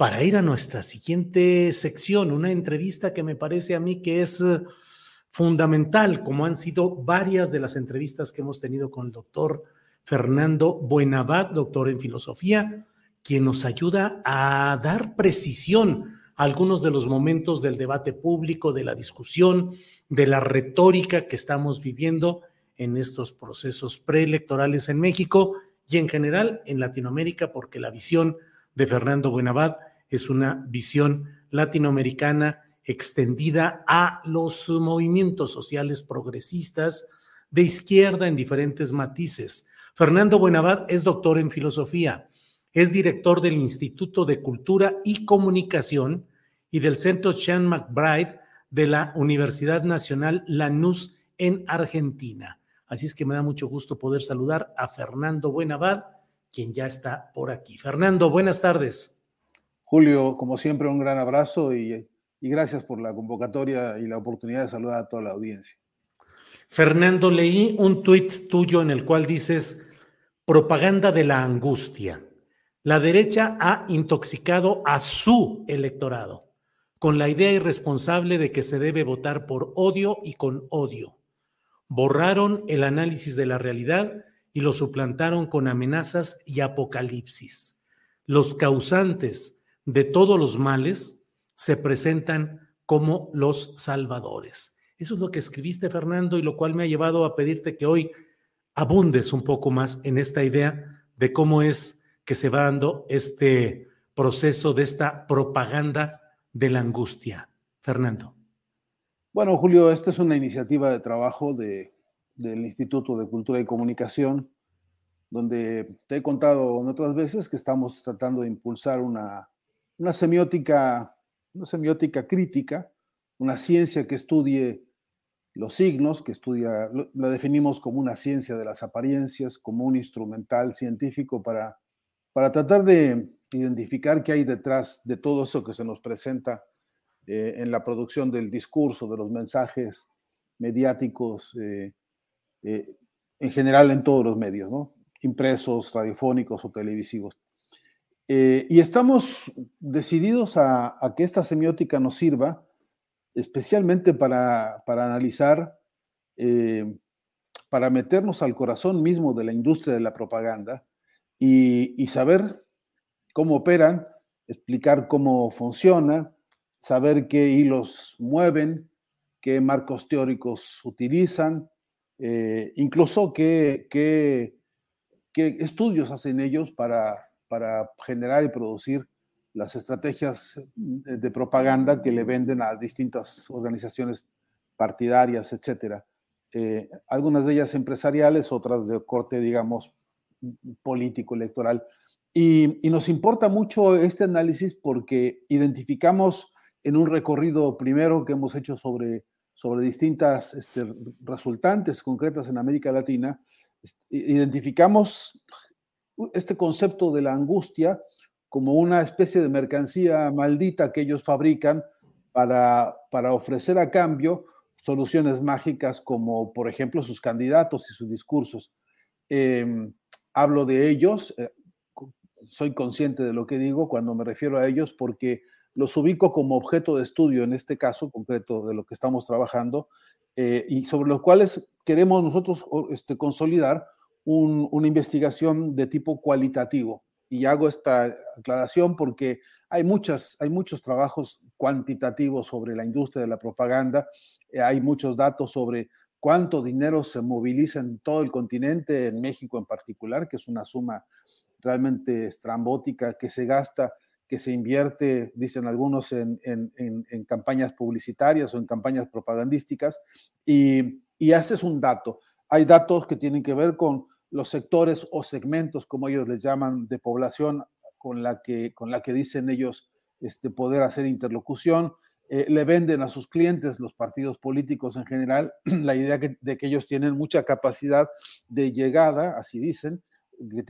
Para ir a nuestra siguiente sección, una entrevista que me parece a mí que es eh, fundamental, como han sido varias de las entrevistas que hemos tenido con el doctor Fernando Buenabad, doctor en filosofía, quien nos ayuda a dar precisión a algunos de los momentos del debate público, de la discusión, de la retórica que estamos viviendo en estos procesos preelectorales en México y en general en Latinoamérica, porque la visión de Fernando Buenabad es una visión latinoamericana extendida a los movimientos sociales progresistas de izquierda en diferentes matices. Fernando Buenabad es doctor en filosofía, es director del Instituto de Cultura y Comunicación y del Centro Sean McBride de la Universidad Nacional Lanús en Argentina. Así es que me da mucho gusto poder saludar a Fernando Buenabad, quien ya está por aquí. Fernando, buenas tardes. Julio, como siempre, un gran abrazo y, gracias por la convocatoria y la oportunidad de saludar a toda la audiencia. Fernando, leí un tuit tuyo en el cual dices propaganda de la angustia. La derecha ha intoxicado a su electorado con la idea irresponsable de que se debe votar por odio y con odio. Borraron el análisis de la realidad y lo suplantaron con amenazas y apocalipsis. Los causantes de todos los males se presentan como los salvadores. Eso es lo que escribiste, Fernando, y lo cual me ha llevado a pedirte que hoy abundes un poco más en esta idea de cómo es que se va dando este proceso de esta propaganda de la angustia. Fernando. Bueno, Julio, esta es una iniciativa de trabajo de, del Instituto de Cultura y Comunicación, donde te he contado en otras veces que estamos tratando de impulsar una una semiótica, una semiótica crítica, una ciencia que estudie los signos, que estudia, la definimos como una ciencia de las apariencias, como un instrumental científico para, para tratar de identificar qué hay detrás de todo eso que se nos presenta eh, en la producción del discurso, de los mensajes mediáticos, eh, eh, en general en todos los medios, ¿no? impresos, radiofónicos o televisivos. Eh, y estamos decididos a, que esta semiótica nos sirva especialmente para, analizar, eh, para meternos al corazón mismo de la industria de la propaganda y, saber cómo operan, explicar cómo funciona, saber qué hilos mueven, qué marcos teóricos utilizan, eh, incluso qué, qué, estudios hacen ellos para, para generar y producir las estrategias de propaganda que le venden a distintas organizaciones partidarias, etcétera. Eh, algunas de ellas empresariales, otras de corte, digamos, político, electoral. Y, nos importa mucho este análisis porque identificamos en un recorrido primero que hemos hecho sobre, sobre distintas este, resultantes concretas en América Latina, identificamos este concepto de la angustia como una especie de mercancía maldita que ellos fabrican para, para ofrecer a cambio soluciones mágicas como, por ejemplo, sus candidatos y sus discursos. Em, hablo de ellos, eh, soy consciente de lo que digo cuando me refiero a ellos porque los ubico como objeto de estudio en este caso concreto de lo que estamos trabajando eh, y sobre los cuales queremos nosotros este, consolidar una investigación de tipo cualitativo. y hago esta aclaración porque hay, muchas, hay muchos trabajos cuantitativos sobre la industria de la propaganda, eh, hay muchos datos sobre cuánto dinero se moviliza en todo el continente, en México en particular, que es una suma realmente estrambótica que se gasta, que se invierte, dicen algunos, en, campañas publicitarias o en campañas propagandísticas. Y, y ese es un dato. Hay datos que tienen que ver con los sectores o segmentos, como ellos les llaman, de población con la que, con la que dicen ellos este, poder hacer interlocución. Eh, le venden a sus clientes, los partidos políticos en general, la idea de que ellos tienen mucha capacidad de llegada, así dicen,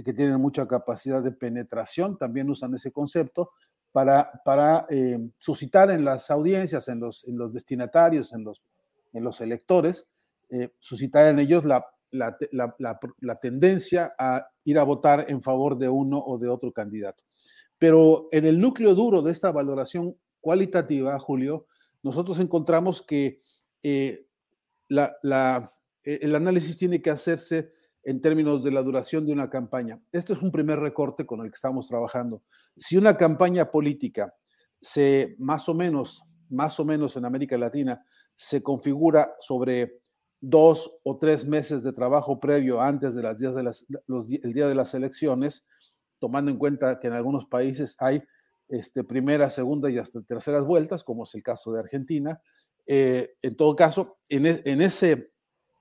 que, tienen mucha capacidad de penetración, también usan ese concepto, para, para eh, suscitar en las audiencias, en los, en los destinatarios, en los, en los electores, eh, suscitar en ellos la, la, la, tendencia a ir a votar en favor de uno o de otro candidato. Pero en el núcleo duro de esta valoración cualitativa, Julio, nosotros encontramos que eh, el análisis tiene que hacerse en términos de la duración de una campaña. Este es un primer recorte con el que estamos trabajando. Si una campaña política se más o menos, más o menos en América Latina, se configura sobre dos o tres meses de trabajo previo antes de las de día de las elecciones, tomando en cuenta que en algunos países hay este, primera, segunda y hasta terceras vueltas, como es el caso de Argentina. Eh, en todo caso, en, e, en, ese,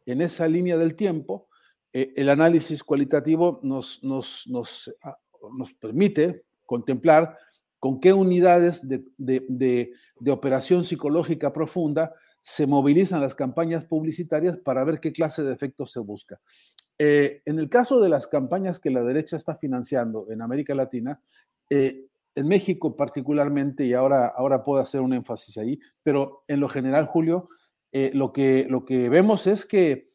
en esa línea del tiempo, eh, el análisis cualitativo nos, nos, nos, ah, nos, permite contemplar con qué unidades de, de, de, operación psicológica profunda se movilizan las campañas publicitarias para ver qué clase de efectos se busca. Eh, en el caso de las campañas que la derecha está financiando en América Latina, eh, en México particularmente, y ahora, ahora puedo hacer un énfasis ahí, pero en lo general, Julio, lo, que, lo que vemos es que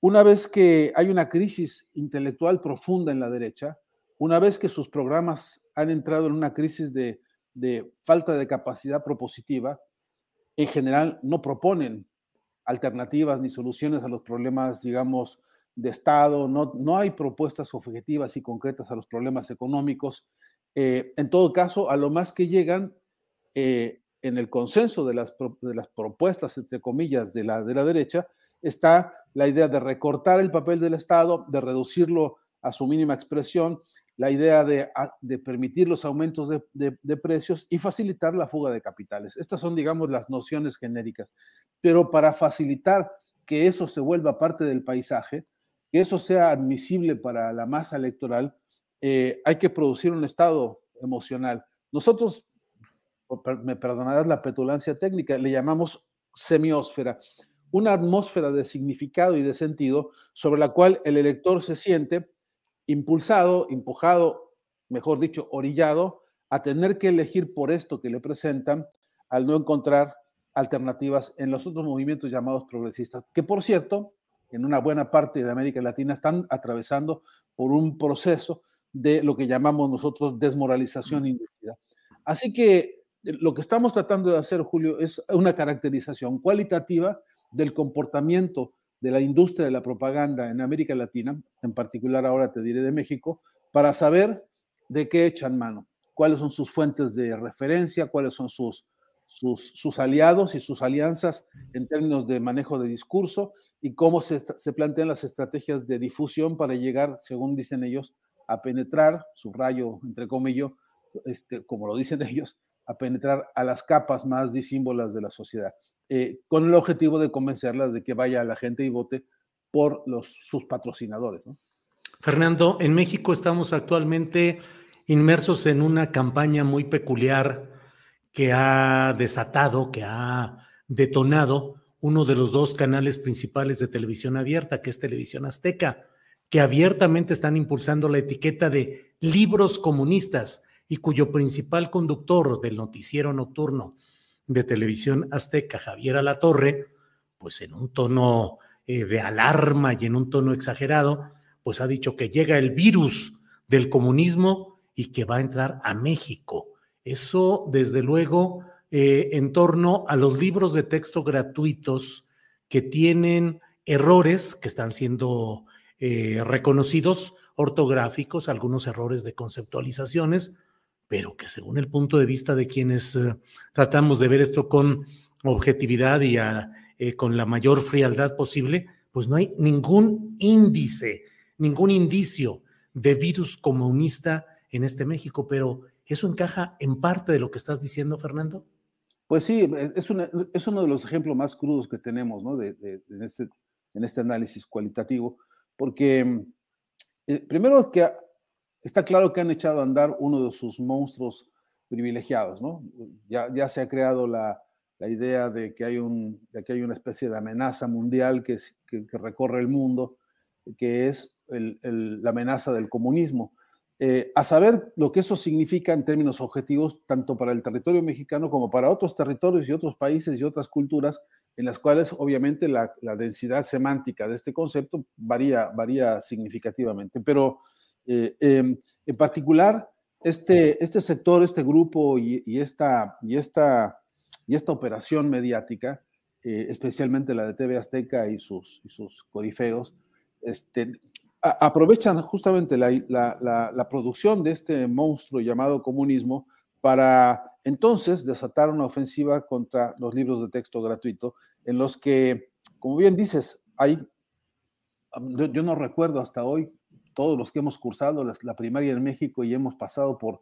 una vez que hay una crisis intelectual profunda en la derecha, una vez que sus programas han entrado en una crisis de, falta de capacidad propositiva, en general no proponen alternativas ni soluciones a los problemas, digamos, de Estado, no, no hay propuestas objetivas y concretas a los problemas económicos. Eh, en todo caso, a lo más que llegan eh, en el consenso de las, de las propuestas, entre comillas, de la, de la derecha, está la idea de recortar el papel del Estado, de reducirlo a su mínima expresión, la idea de, permitir los aumentos de, precios y facilitar la fuga de capitales. Estas son, digamos, las nociones genéricas. Pero para facilitar que eso se vuelva parte del paisaje, que eso sea admisible para la masa electoral, eh, hay que producir un estado emocional. Nosotros, me perdonarás la petulancia técnica, le llamamos semiósfera una atmósfera de significado y de sentido sobre la cual el elector se siente impulsado, empujado, mejor dicho, orillado a tener que elegir por esto que le presentan al no encontrar alternativas en los otros movimientos llamados progresistas, que por cierto, en una buena parte de América Latina están atravesando por un proceso de lo que llamamos nosotros desmoralización inducida. Así que eh, lo que estamos tratando de hacer, Julio, es una caracterización cualitativa del comportamiento de la industria de la propaganda en América Latina, en particular ahora te diré de México, para saber de qué echan mano, cuáles son sus fuentes de referencia, cuáles son sus, sus, aliados y sus alianzas en términos de manejo de discurso y cómo se, se plantean las estrategias de difusión para llegar, según dicen ellos, a penetrar, subrayo entre comillas, este, como lo dicen ellos, a penetrar a las capas más disímbolas de la sociedad, eh, con el objetivo de convencerlas de que vaya la gente y vote por los, sus patrocinadores. Fernando, en México estamos actualmente inmersos en una campaña muy peculiar que ha desatado, que ha detonado uno de los dos canales principales de televisión abierta, que es Televisión Azteca, que abiertamente están impulsando la etiqueta de libros comunistas y cuyo principal conductor del noticiero nocturno de televisión azteca, Javier Alatorre, pues en un tono eh, de alarma y en un tono exagerado, pues ha dicho que llega el virus del comunismo y que va a entrar a México. Eso, desde luego, eh, en torno a los libros de texto gratuitos que tienen errores que están siendo eh, reconocidos ortográficos, algunos errores de conceptualizaciones, pero que según el punto de vista de quienes eh, tratamos de ver esto con objetividad y eh, con la mayor frialdad posible, pues no hay ningún índice, ningún indicio de virus comunista en este México, pero ¿eso encaja en parte de lo que estás diciendo, Fernando? Pues sí, es, es uno de los ejemplos más crudos que tenemos ¿no? de, este, en este análisis cualitativo, porque eh, primero que está claro que han echado a andar uno de sus monstruos privilegiados, ¿no? Ya, ya se ha creado la, la idea de que, hay un, de que hay una especie de amenaza mundial que, que, recorre el mundo, que es el, el, la amenaza del comunismo. Eh, a saber lo que eso significa en términos objetivos, tanto para el territorio mexicano como para otros territorios y otros países y otras culturas, en las cuales obviamente la, la densidad semántica de este concepto varía, varía significativamente. Pero eh, em, en particular, este, este sector, este grupo y, y, esta, y, esta, y esta operación mediática, eh, especialmente la de TV Azteca y sus, y sus corifeos, este, aprovechan justamente la, la, la, producción de este monstruo llamado comunismo para entonces desatar una ofensiva contra los libros de texto gratuito, en los que, como bien dices, hay, yo no recuerdo hasta hoy todos los que hemos cursado la, primaria en México y hemos pasado por,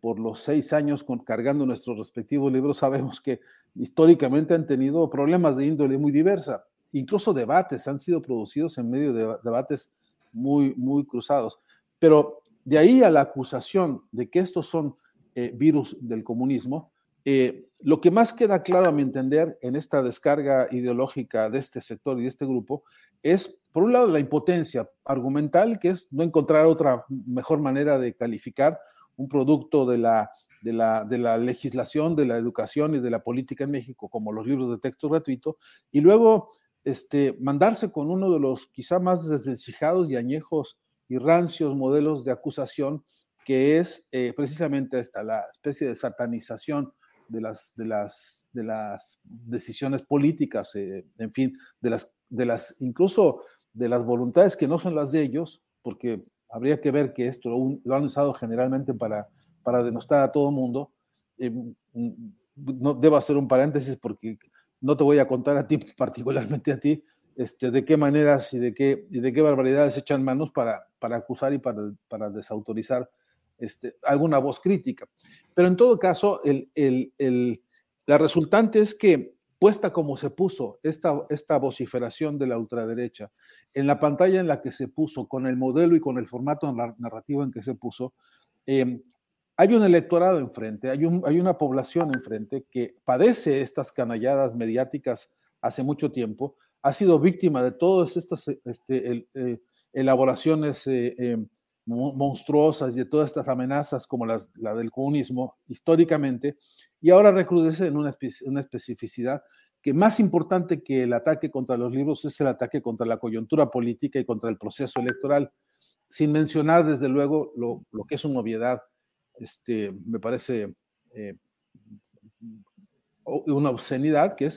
por los seis años cargando nuestros respectivos libros, sabemos que históricamente han tenido problemas de índole muy diversa. Incluso debates han sido producidos en medio de debates muy, muy cruzados. Pero de ahí a la acusación de que estos son eh, virus del comunismo, eh, lo que más queda claro a mi entender en esta descarga ideológica de este sector y de este grupo es, por un lado, la impotencia argumental, que es no encontrar otra mejor manera de calificar un producto de la, de la, de la legislación, de la educación y de la política en México, como los libros de texto gratuito, y luego este, mandarse con uno de los quizá más desvencijados y añejos y rancios modelos de acusación, que es eh, precisamente esta, la especie de satanización de las, de las, de las decisiones políticas, eh, en fin, de las, de las, incluso de las voluntades que no son las de ellos, porque habría que ver que esto lo, han usado generalmente para, para denostar a todo mundo. Eh, no debo hacer un paréntesis porque no te voy a contar a ti, particularmente a ti, este, de qué maneras y de qué, y de qué barbaridades echan manos para, para acusar y para, para desautorizar este, alguna voz crítica. Pero en todo caso, el, el, el, la resultante es que, puesta como se puso esta, esta vociferación de la ultraderecha, en la pantalla en la que se puso, con el modelo y con el formato narrativo en que se puso, eh, hay un electorado enfrente, hay, un, hay una población enfrente que padece estas canalladas mediáticas hace mucho tiempo, ha sido víctima de todas estas este, el, eh, elaboraciones eh, eh, monstruosas y de todas estas amenazas como las, la del comunismo históricamente, y ahora recrudece en una, una especificidad que más importante que el ataque contra los libros es el ataque contra la coyuntura política y contra el proceso electoral, sin mencionar desde luego lo, lo que es una obviedad, este, me parece eh, una obscenidad que es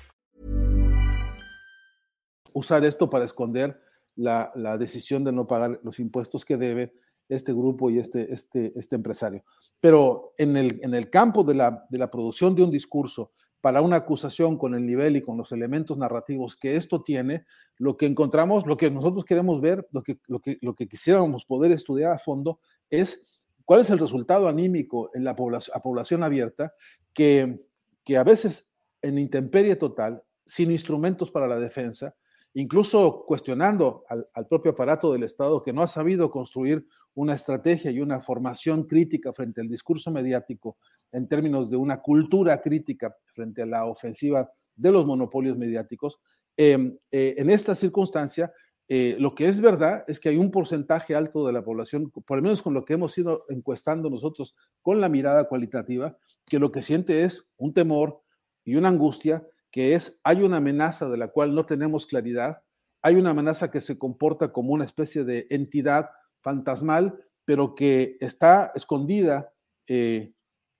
Usar esto para esconder la, la decisión de no pagar los impuestos que debe este grupo y este, este, este empresario. Pero en el, en el campo de la, de la producción de un discurso para una acusación con el nivel y con los elementos narrativos que esto tiene, lo que encontramos, lo que nosotros queremos ver, lo que, lo que, lo que quisiéramos poder estudiar a fondo es cuál es el resultado anímico en la población, población abierta que, que a veces en intemperie total, sin instrumentos para la defensa, incluso cuestionando al, propio aparato del Estado que no ha sabido construir una estrategia y una formación crítica frente al discurso mediático en términos de una cultura crítica frente a la ofensiva de los monopolios mediáticos. Em, eh, en esta circunstancia, eh, lo que es verdad es que hay un porcentaje alto de la población, por lo menos con lo que hemos ido encuestando nosotros con la mirada cualitativa, que lo que siente es un temor y una angustia que es, hay una amenaza de la cual no tenemos claridad, hay una amenaza que se comporta como una especie de entidad fantasmal, pero que está escondida eh,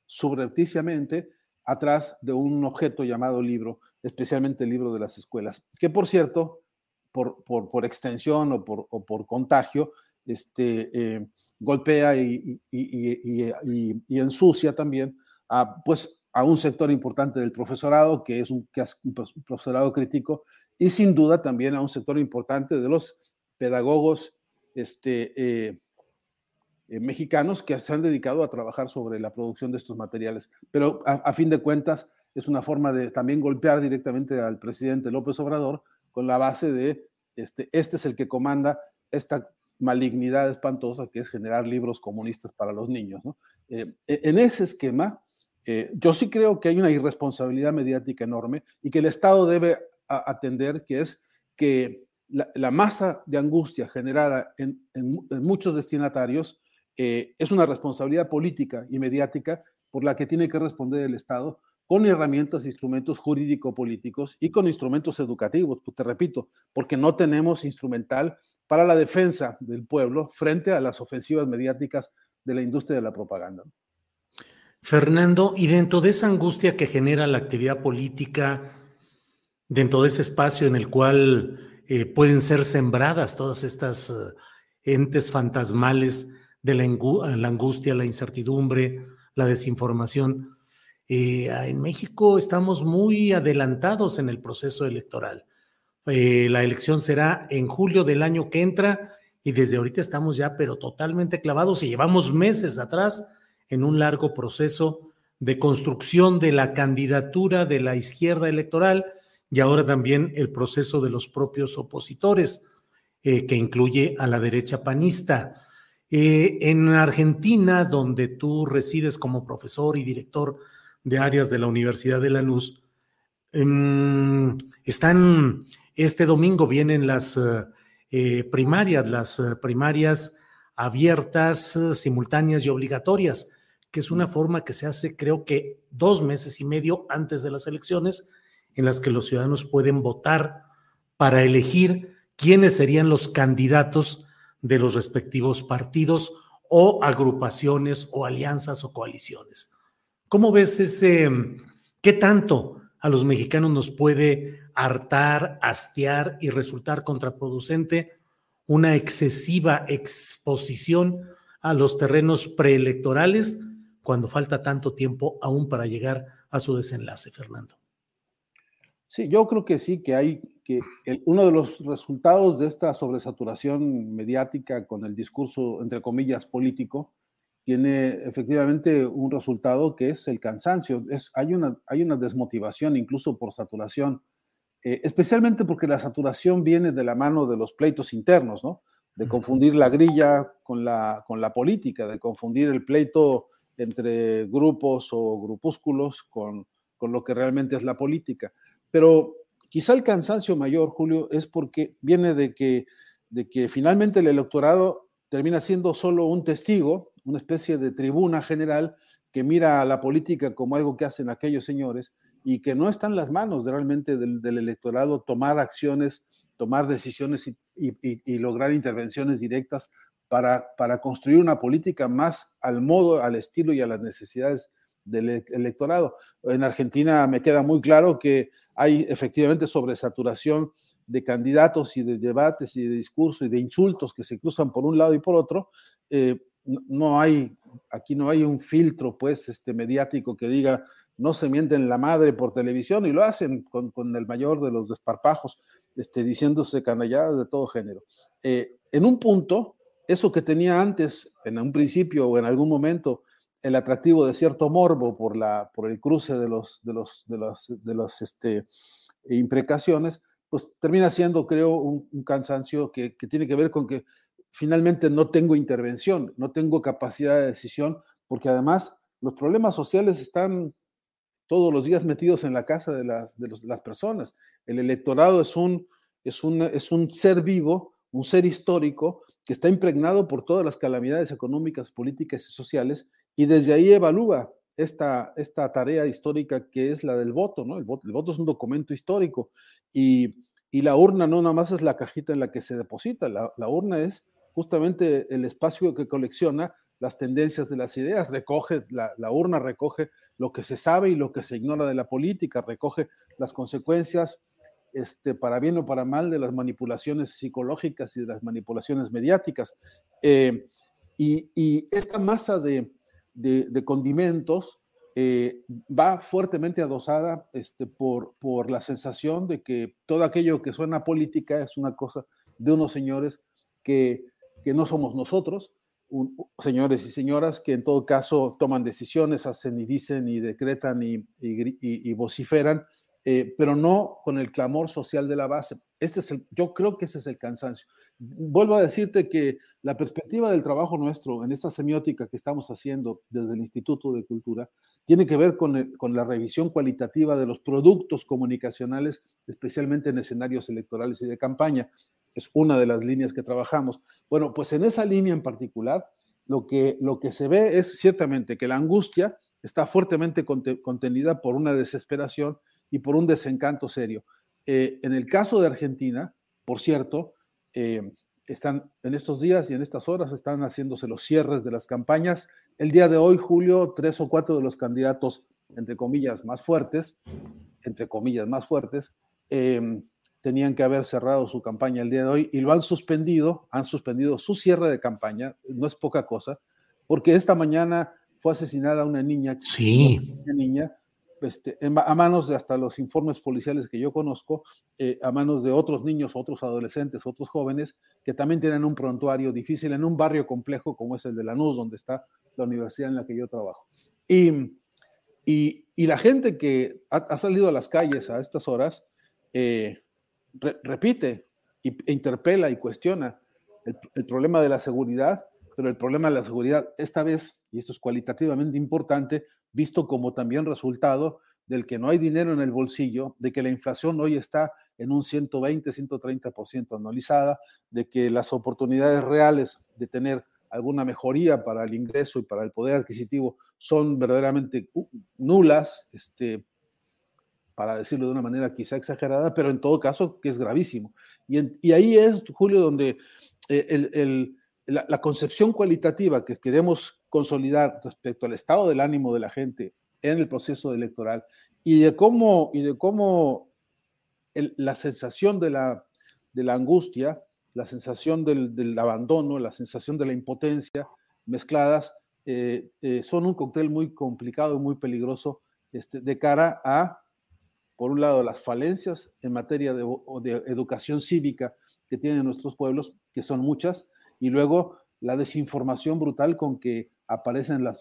subrepticiamente atrás de un objeto llamado libro, especialmente libro de las escuelas, que por cierto, por, por, extensión o por, por, contagio, este, eh, golpea y, y, y, y, ensucia también a, pues, a un sector importante del profesorado, que es un, profesorado crítico, y sin duda también a un sector importante de los pedagogos este, eh, eh, mexicanos que se han dedicado a trabajar sobre la producción de estos materiales. Pero a, fin de cuentas es una forma de también golpear directamente al presidente López Obrador con la base de este, este es el que comanda esta malignidad espantosa que es generar libros comunistas para los niños. Eh, e, en ese esquema, eh, yo sí creo que hay una irresponsabilidad mediática enorme y que el Estado debe atender, que es que la, masa de angustia generada en, muchos destinatarios eh, es una responsabilidad política y mediática por la que tiene que responder el Estado con herramientas, instrumentos jurídico-políticos y con instrumentos educativos, pues te repito, porque no tenemos instrumental para la defensa del pueblo frente a las ofensivas mediáticas de la industria de la propaganda. Fernando, y dentro de esa angustia que genera la actividad política, dentro de ese espacio en el cual eh, pueden ser sembradas todas estas eh, entes fantasmales de la, angustia, la incertidumbre, la desinformación, eh, en México estamos muy adelantados en el proceso electoral. la elección será en julio del año que entra y desde ahorita estamos ya, pero totalmente clavados y llevamos meses atrás en un largo proceso de construcción de la candidatura de la izquierda electoral y ahora también el proceso de los propios opositores, eh, que incluye a la derecha panista. Eh, en Argentina, donde tú resides como profesor y director de áreas de la Universidad de Lanús, em, están, este domingo vienen las eh, primarias, las primarias abiertas, simultáneas y obligatorias que es una forma que se hace creo que dos meses y medio antes de las elecciones, en las que los ciudadanos pueden votar para elegir quiénes serían los candidatos de los respectivos partidos o agrupaciones o alianzas o coaliciones. ¿Cómo ves ese, qué tanto a los mexicanos nos puede hartar, hastiar y resultar contraproducente una excesiva exposición a los terrenos preelectorales cuando falta tanto tiempo aún para llegar a su desenlace, Fernando. Sí, yo creo que sí, que hay que uno de los resultados de esta sobresaturación mediática con el discurso, entre comillas, político, tiene efectivamente un resultado que es el cansancio. Es, hay, una, hay una desmotivación incluso por saturación, eh, especialmente porque la saturación viene de la mano de los pleitos internos, ¿no? De confundir la grilla con la, con la política, de confundir el pleito entre grupos o grupúsculos con, con lo que realmente es la política. Pero quizá el cansancio mayor, Julio, es porque viene de que, de que finalmente el electorado termina siendo solo un testigo, una especie de tribuna general que mira a la política como algo que hacen aquellos señores y que no está en las manos realmente del, electorado tomar acciones, tomar decisiones y, y, lograr intervenciones directas para, construir una política más al modo, al estilo y a las necesidades del e-, electorado. En Argentina me queda muy claro que hay efectivamente sobresaturación de candidatos y de debates y de discursos y de insultos que se cruzan por un lado y por otro. Eh, no hay aquí no hay un filtro, pues, este, mediático que diga, no se mienten la madre por televisión y lo hacen con, el mayor de los desparpajos, este, diciéndose canalladas de todo género. Eh, en un punto, eso que tenía antes, en un principio o en algún momento, el atractivo de cierto morbo por, la, por el cruce de los, de los, de los, de los este, imprecaciones, pues termina siendo, creo, un, cansancio que, que, tiene que ver con que finalmente no tengo intervención, no tengo capacidad de decisión, porque además los problemas sociales están todos los días metidos en la casa de las, de las personas. El electorado es un, es, un, es un ser vivo, un ser histórico que está impregnado por todas las calamidades económicas, políticas y sociales, y desde ahí evalúa esta, esta tarea histórica que es la del voto, ¿no? El voto, es un documento histórico y, y, la urna no nada más es la cajita en la que se deposita, la, la urna es justamente el espacio que colecciona las tendencias de las ideas, recoge, la, la, urna recoge lo que se sabe y lo que se ignora de la política, recoge las consecuencias, este, para bien o para mal, de las manipulaciones psicológicas y de las manipulaciones mediáticas. Eh, y, y, esta masa de, de, de condimentos eh, va fuertemente adosada este, por, por la sensación de que todo aquello que suena política es una cosa de unos señores que que no somos nosotros, señores y señoras que en todo caso toman decisiones, hacen y dicen y decretan y, y, vociferan, eh, pero no con el clamor social de la base. Este es el, yo creo que ese es el cansancio. Vuelvo a decirte que la perspectiva del trabajo nuestro en esta semiótica que estamos haciendo desde el Instituto de Cultura tiene que ver con, con la revisión cualitativa de los productos comunicacionales, especialmente en escenarios electorales y de campaña es una de las líneas que trabajamos. Bueno, pues en esa línea en particular, lo que, lo que se ve es ciertamente que la angustia está fuertemente contenida por una desesperación y por un desencanto serio. Eh, en el caso de Argentina, por cierto, eh, están en estos días y en estas horas están haciéndose los cierres de las campañas. El día de hoy, Julio, tres o cuatro de los candidatos, entre comillas, más fuertes, entre comillas, más fuertes, eh, tenían que haber cerrado su campaña el día de hoy y lo han suspendido, han suspendido su cierre de campaña, no es poca cosa, porque esta mañana fue asesinada una niña, sí. una niña este, a manos de hasta los informes policiales que yo conozco, eh, a manos de otros niños, otros adolescentes, otros jóvenes que también tienen un prontuario difícil en un barrio complejo como es el de Lanús, donde está la universidad en la que yo trabajo. Y, y, la gente que ha, ha, salido a las calles a estas horas, eh, repite e interpela y cuestiona el, problema de la seguridad, pero el problema de la seguridad esta vez, y esto es cualitativamente importante, visto como también resultado del que no hay dinero en el bolsillo, de que la inflación hoy está en un 120, 130% anualizada, de que las oportunidades reales de tener alguna mejoría para el ingreso y para el poder adquisitivo son verdaderamente uh, nulas, este, para decirlo de una manera quizá exagerada, pero en todo caso que es gravísimo. Y, ahí es, Julio, donde eh, la, concepción cualitativa que queremos consolidar respecto al estado del ánimo de la gente en el proceso electoral y de cómo, y de cómo la sensación de la, de la angustia, la sensación del, abandono, la sensación de la impotencia mezcladas, eh, eh, son un cóctel muy complicado y muy peligroso este, de cara a por un lado, las falencias en materia de, educación cívica que tienen nuestros pueblos, que son muchas, y luego la desinformación brutal con que aparecen las,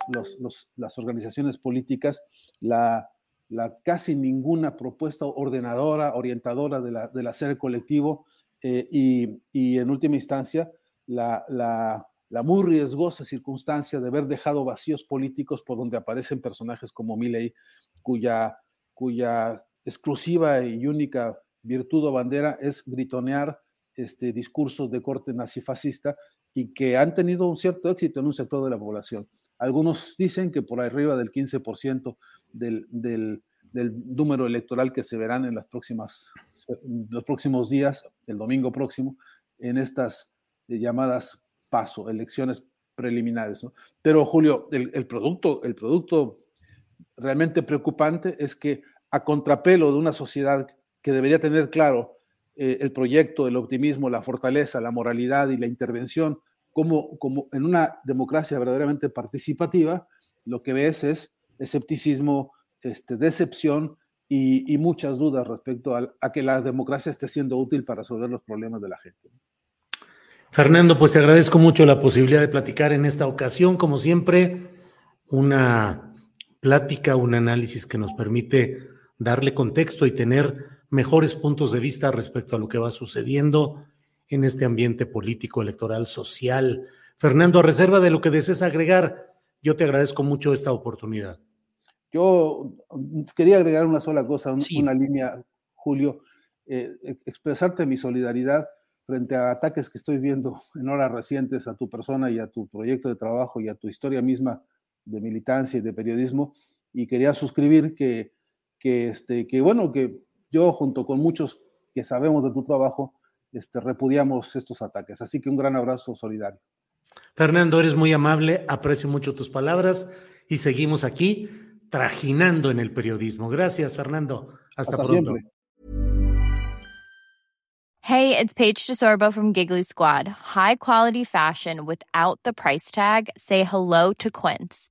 las organizaciones políticas, la, la, casi ninguna propuesta ordenadora, orientadora de la, del hacer colectivo eh, y, y, en última instancia la, la, muy riesgosa circunstancia de haber dejado vacíos políticos por donde aparecen personajes como Milley, cuya, cuya exclusiva y única virtud o bandera es gritonear este, discursos de corte nazifascista y que han tenido un cierto éxito en un sector de la población. Algunos dicen que por arriba del 15% del, número electoral que se verán en las próximas, los próximos días, el domingo próximo, en estas llamadas paso, elecciones preliminares. Pero Julio, el, producto, el producto realmente preocupante es que a contrapelo de una sociedad que debería tener claro eh, el proyecto, el optimismo, la fortaleza, la moralidad y la intervención como, como en una democracia verdaderamente participativa, lo que ves es escepticismo, este, decepción y, muchas dudas respecto a, que la democracia esté siendo útil para resolver los problemas de la gente. Fernando, pues te agradezco mucho la posibilidad de platicar en esta ocasión, como siempre, una plática, un análisis que nos permite darle contexto y tener mejores puntos de vista respecto a lo que va sucediendo en este ambiente político, electoral, social. Fernando, a reserva de lo que desees agregar, yo te agradezco mucho esta oportunidad. Yo quería agregar una sola cosa, una línea, Julio, eh, expresarte mi solidaridad frente a ataques que estoy viendo en horas recientes a tu persona y a tu proyecto de trabajo y a tu historia misma de militancia y de periodismo. Y quería suscribir que, que, este, que bueno, que yo junto con muchos que sabemos de tu trabajo, este, repudiamos estos ataques. Así que un gran abrazo solidario. Fernando, eres muy amable, aprecio mucho tus palabras y seguimos aquí trajinando en el periodismo. Gracias, Fernando. Hasta, Hasta pronto. Siempre. Hey, it's Paige DeSorbo from Giggly Squad. High quality fashion without the price tag. Say hello to Quince.